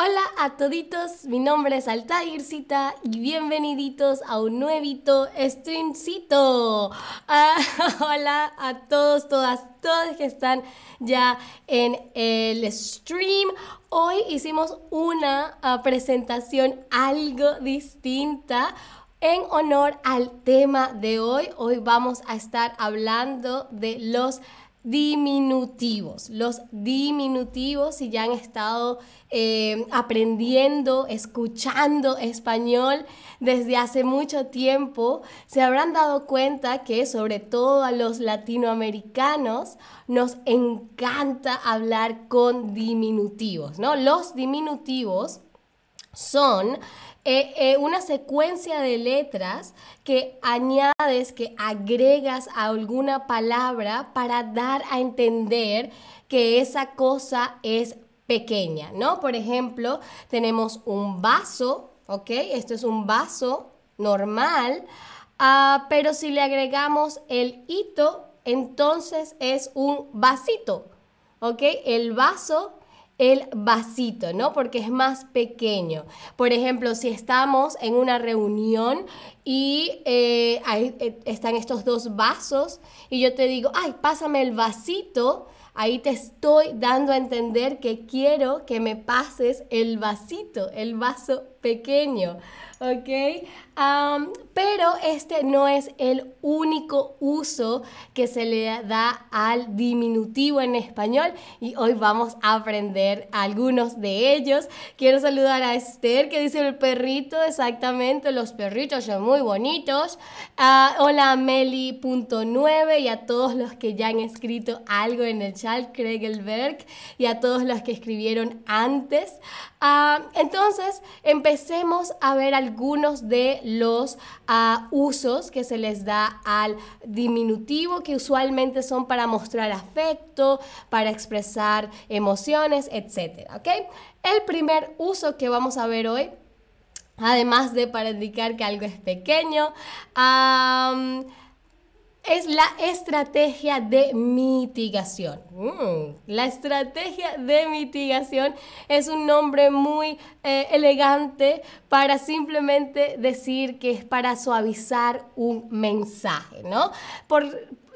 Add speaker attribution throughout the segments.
Speaker 1: Hola a toditos, mi nombre es Altaircita y bienveniditos a un nuevito streamcito. Ah, hola a todos, todas, todos que están ya en el stream. Hoy hicimos una ah, presentación algo distinta. En honor al tema de hoy, hoy vamos a estar hablando de los diminutivos. Los diminutivos, si ya han estado eh, aprendiendo, escuchando español desde hace mucho tiempo, se habrán dado cuenta que sobre todo a los latinoamericanos nos encanta hablar con diminutivos, ¿no? Los diminutivos son eh, eh, una secuencia de letras que añades, que agregas a alguna palabra para dar a entender que esa cosa es pequeña, ¿no? Por ejemplo, tenemos un vaso, ¿ok? Esto es un vaso normal, ah, pero si le agregamos el hito, entonces es un vasito, ¿ok? El vaso el vasito, ¿no? Porque es más pequeño. Por ejemplo, si estamos en una reunión y eh, ahí eh, están estos dos vasos y yo te digo, ay, pásame el vasito, ahí te estoy dando a entender que quiero que me pases el vasito, el vaso pequeño. ¿ok? pero este no es el único uso que se le da al diminutivo en español y hoy vamos a aprender algunos de ellos. Quiero saludar a Esther que dice el perrito, exactamente, los perritos son muy bonitos. Uh, hola Meli.9 y a todos los que ya han escrito algo en el chat, Kregelberg, y a todos los que escribieron antes. Ah, entonces, empecemos a ver algunos de los ah, usos que se les da al diminutivo, que usualmente son para mostrar afecto, para expresar emociones, etc. El primer uso que vamos a ver hoy, además de para indicar que algo es pequeño, es la estrategia de mitigación. Mm, la estrategia de mitigación es un nombre muy eh, elegante para simplemente decir que es para suavizar un mensaje, ¿no? Por,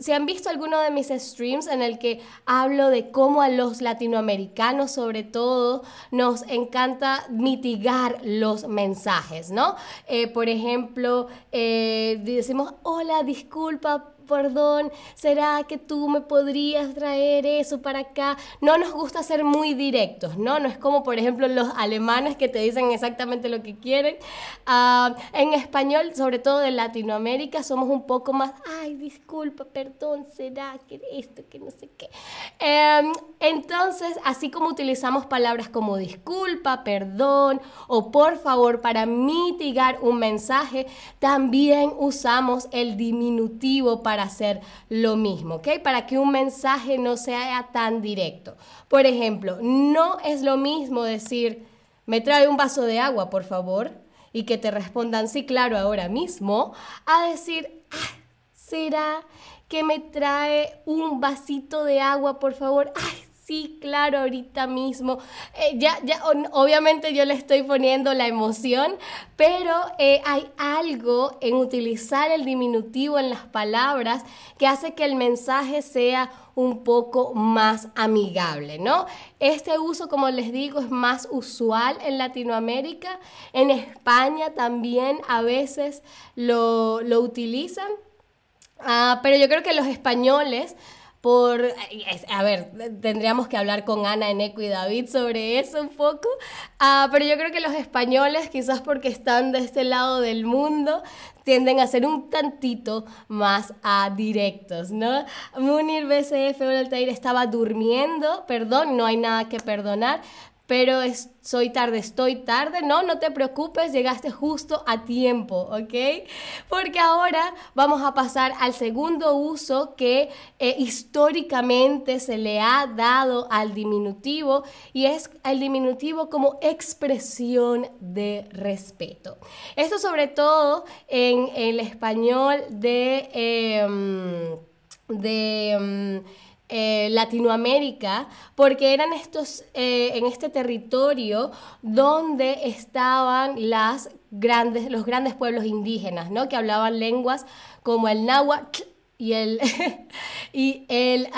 Speaker 1: si han visto alguno de mis streams en el que hablo de cómo a los latinoamericanos sobre todo nos encanta mitigar los mensajes, ¿no? Eh, por ejemplo, eh, decimos, hola, disculpa perdón, ¿será que tú me podrías traer eso para acá? No nos gusta ser muy directos, ¿no? No es como, por ejemplo, los alemanes que te dicen exactamente lo que quieren. Ah, en español, sobre todo de Latinoamérica, somos un poco más, ay, disculpa, perdón, ¿será que esto, que no sé qué? Em, entonces, así como utilizamos palabras como disculpa, perdón o por favor para mitigar un mensaje, también usamos el diminutivo para hacer lo mismo, ¿ok? Para que un mensaje no sea tan directo. Por ejemplo, no es lo mismo decir, me trae un vaso de agua, por favor, y que te respondan, sí, claro, ahora mismo, a decir, ah, ¿será que me trae un vasito de agua, por favor? Sí, claro, ahorita mismo. Eh, ya, ya, obviamente yo le estoy poniendo la emoción, pero eh, hay algo en utilizar el diminutivo en las palabras que hace que el mensaje sea un poco más amigable, ¿no? Este uso, como les digo, es más usual en Latinoamérica. En España también a veces lo, utilizan. Ah, pero yo creo que los españoles por, a ver, tendríamos que hablar con Ana, Eneco y David sobre eso un poco, ah, pero yo creo que los españoles, quizás porque están de este lado del mundo, tienden a ser un tantito más a directos, ¿no? Munir BCF Altair estaba durmiendo, perdón, no hay nada que perdonar, pero soy tarde, estoy tarde. No, no te preocupes, llegaste justo a tiempo, ¿ok? Porque ahora vamos a pasar al segundo uso que eh, históricamente se le ha dado al diminutivo y es el diminutivo como expresión de respeto. Esto sobre todo en el español de... Em, de em, eh, Latinoamérica, porque eran estos, eh, en este territorio donde estaban las grandes, los grandes pueblos indígenas, ¿no? Que hablaban lenguas como el náhuatl y el, y el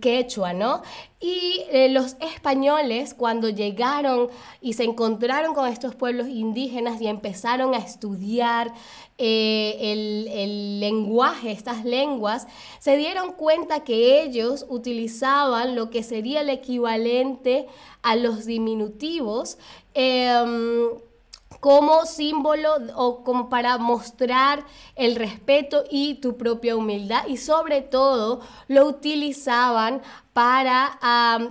Speaker 1: quechua, ¿no? Y eh, los españoles, cuando llegaron y se encontraron con estos pueblos indígenas y empezaron a estudiar eh, el, el, lenguaje, estas lenguas, se dieron cuenta que ellos utilizaban lo que sería el equivalente a los diminutivos. Em, como símbolo o como para mostrar el respeto y tu propia humildad y sobre todo lo utilizaban para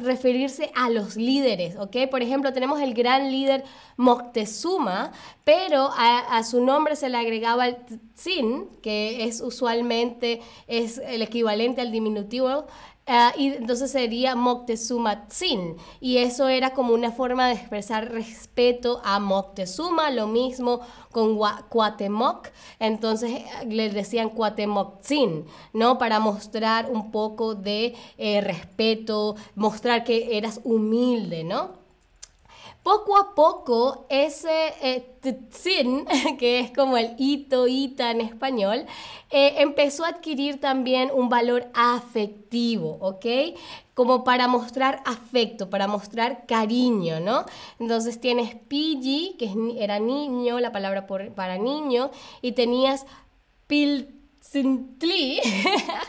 Speaker 1: referirse a los líderes, ¿ok? Por ejemplo, tenemos el gran líder Moctezuma, pero a, su nombre se le agregaba el Tzin, que es usualmente es el equivalente al diminutivo Ah, y entonces sería Moctezuma Tzin. Y eso era como una forma de expresar respeto a Moctezuma, lo mismo con Cuatemoc. Entonces eh, le decían Cuatemoc Tzin, ¿no? Para mostrar un poco de eh, respeto, mostrar que eras humilde, ¿no? Poco a poco ese eh, tzin, que es como el ito, ita en español, eh, empezó a adquirir también un valor afectivo, ¿ok? Como para mostrar afecto, para mostrar cariño, ¿no? Entonces tienes piji, que era niño, la palabra para niño, y tenías piltzintli,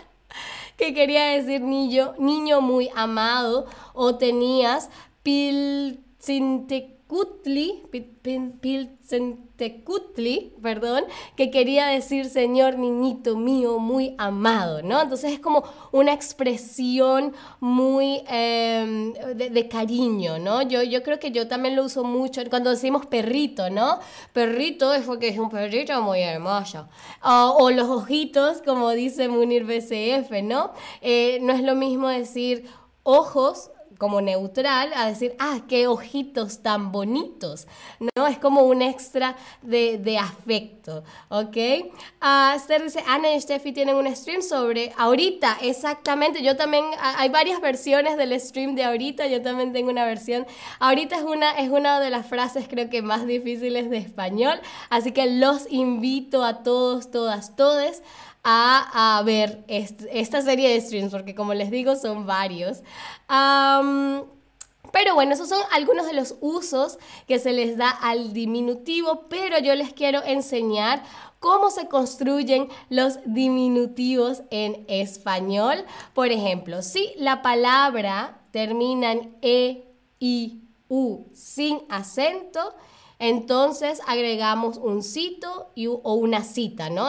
Speaker 1: que quería decir niño, niño muy amado, o tenías pil Piltzentecutli, perdón, que quería decir Señor niñito mío muy amado, ¿no? Entonces es como una expresión muy em, de, cariño, ¿no? Yo, yo creo que yo también lo uso mucho cuando decimos perrito, ¿no? Perrito es porque es un perrito muy hermoso. o los ojitos, como dice Munir BCF, ¿no? Eh, no es lo mismo decir ojos como neutral a decir, ah, qué ojitos tan bonitos, ¿no? Es como un extra de, afecto, ¿ok? Uh, Esther dice, Ana y Steffi tienen un stream sobre ahorita, exactamente, yo también, hay varias versiones del stream de ahorita, yo también tengo una versión, ahorita es una, es una de las frases creo que más difíciles de español, así que los invito a todos, todas, todes a, ver esta serie de streams, porque como les digo, son varios. pero bueno, esos son algunos de los usos que se les da al diminutivo, pero yo les quiero enseñar cómo se construyen los diminutivos en español. Por ejemplo, si la palabra termina en E, I, U sin acento, entonces agregamos un cito o una cita, ¿no?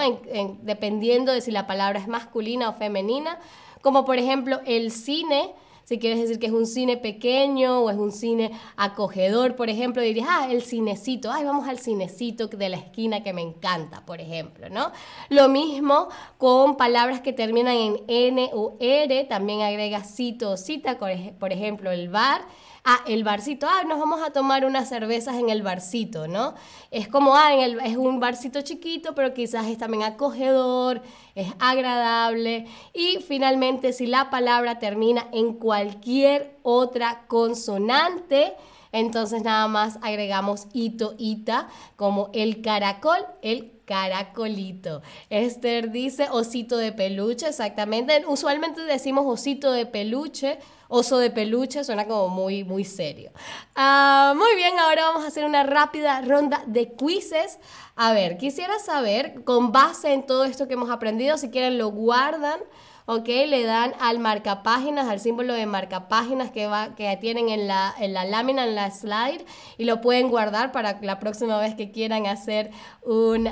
Speaker 1: dependiendo de si la palabra es masculina o femenina, como por ejemplo el cine. Si quieres decir que es un cine pequeño o es un cine acogedor, por ejemplo, dirías, ah, el cinecito, ay, vamos al cinecito de la esquina que me encanta, por ejemplo, ¿no? Lo mismo con palabras que terminan en N o R, también agrega cito o cita, por ejemplo, el bar ah, el barcito, ah, nos vamos a tomar unas cervezas en el barcito, ¿no? Es como, ah, es un barcito chiquito, pero quizás es también acogedor, es agradable. Y finalmente, si la palabra termina en cualquier otra consonante, entonces nada más agregamos ito, ita, como el caracol, el caracolito. Esther dice osito de peluche, exactamente. Usualmente decimos osito de peluche oso de peluche, suena como muy, muy serio. Ah, muy bien, ahora vamos a hacer una rápida ronda de quizzes. A ver, quisiera saber, con base en todo esto que hemos aprendido, si quieren lo guardan. ¿Ok? Le dan al marcapáginas, al símbolo de marcapáginas que, va, que tienen en la, en la lámina, en la slide, y lo pueden guardar para la próxima vez que quieran hacer un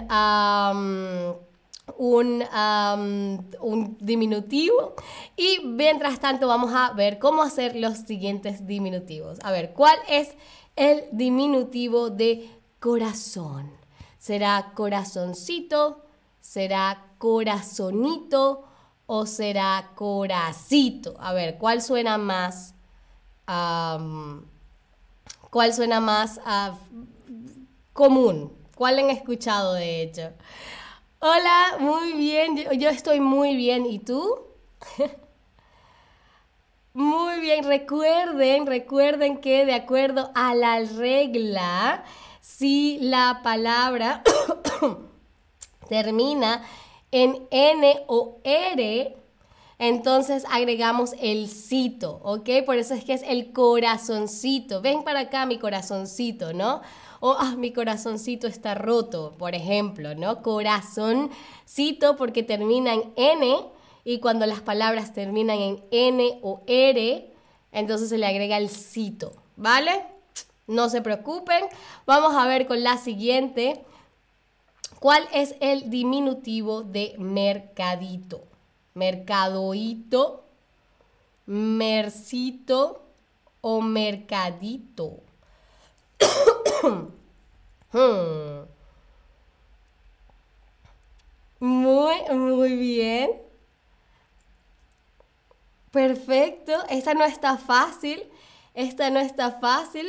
Speaker 1: un, un diminutivo y mientras tanto vamos a ver cómo hacer los siguientes diminutivos. A ver, ¿cuál es el diminutivo de corazón? ¿Será corazoncito? ¿Será corazonito? ¿O será coracito? A ver, ¿cuál suena más? ¿Cuál suena más uh, común? ¿Cuál han escuchado de hecho? Hola, muy bien. Yo, estoy muy bien. ¿Y tú? Muy bien, recuerden, recuerden que de acuerdo a la regla, si la palabra termina en N o R, entonces agregamos el cito, ¿ok? Por eso es que es el corazoncito. Ven para acá mi corazoncito, ¿no? O ah, mi corazoncito está roto, por ejemplo, ¿no? Corazoncito porque termina en N y cuando las palabras terminan en N o R, entonces se le agrega el cito, ¿vale? No se preocupen. Vamos a ver con la siguiente. ¿Cuál es el diminutivo de mercadito? Mercadoito, mercito o mercadito. Hmm. Muy, muy bien. Perfecto. Esta no está fácil. Esta no está fácil.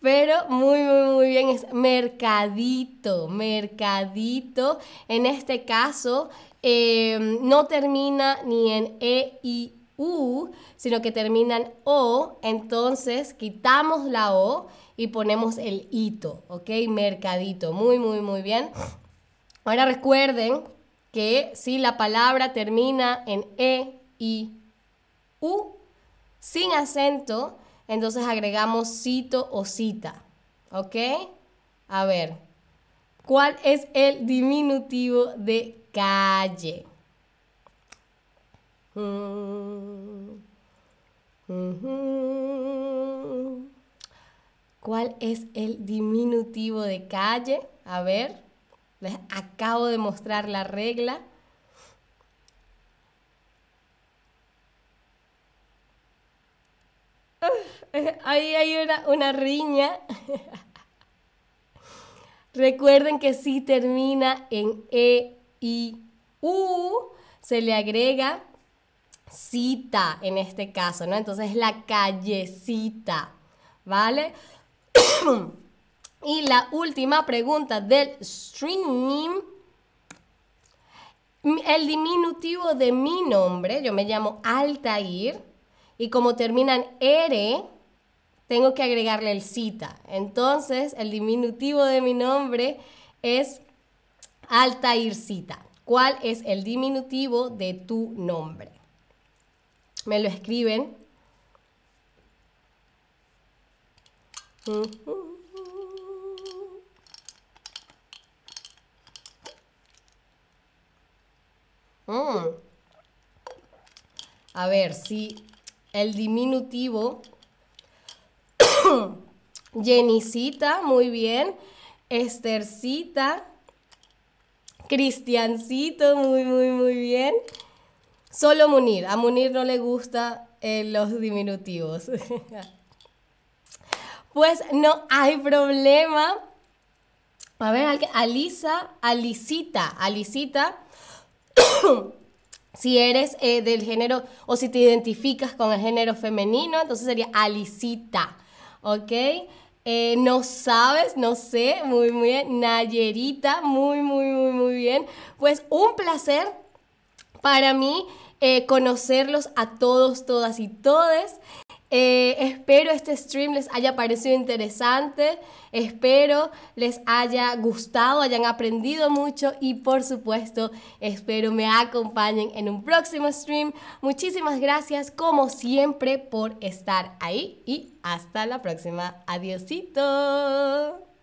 Speaker 1: Pero muy, muy, muy bien, es mercadito, mercadito. En este caso, em, no termina ni en E, I, U, sino que termina en O. Entonces, quitamos la O y ponemos el hito, ¿ok? Mercadito. Muy, muy, muy bien. Ahora recuerden que si la palabra termina en E, I, U, sin acento, entonces agregamos cito o cita. ¿Ok? A ver, ¿cuál es el diminutivo de calle? ¿Cuál es el diminutivo de calle? A ver, les acabo de mostrar la regla. Ahí hay una, riña. Recuerden que si termina en E, I, U, se le agrega cita en este caso, ¿no? Entonces la callecita, ¿vale? y la última pregunta del stream. El diminutivo de mi nombre, yo me llamo Altair, y como termina en R, tengo que agregarle el cita. Entonces, el diminutivo de mi nombre es Altaircita. ¿Cuál es el diminutivo de tu nombre? Me lo escriben. Mm. A ver, si el diminutivo Jenicita, muy bien. Estercita. Cristiancito, muy, muy, muy bien. Solo Munir. A Munir no le gusta eh, los diminutivos. pues no hay problema. A ver, Alisa, Alicita, Alicita. si eres eh, del género o si te identificas con el género femenino, entonces sería Alicita. ¿Ok? Eh, no sabes, no sé, muy, muy bien. Nayerita, muy, muy, muy, muy bien. Pues un placer para mí eh, conocerlos a todos, todas y todes. Eh, espero este stream les haya parecido interesante, espero les haya gustado, hayan aprendido mucho y por supuesto espero me acompañen en un próximo stream. Muchísimas gracias como siempre por estar ahí y hasta la próxima. Adiosito.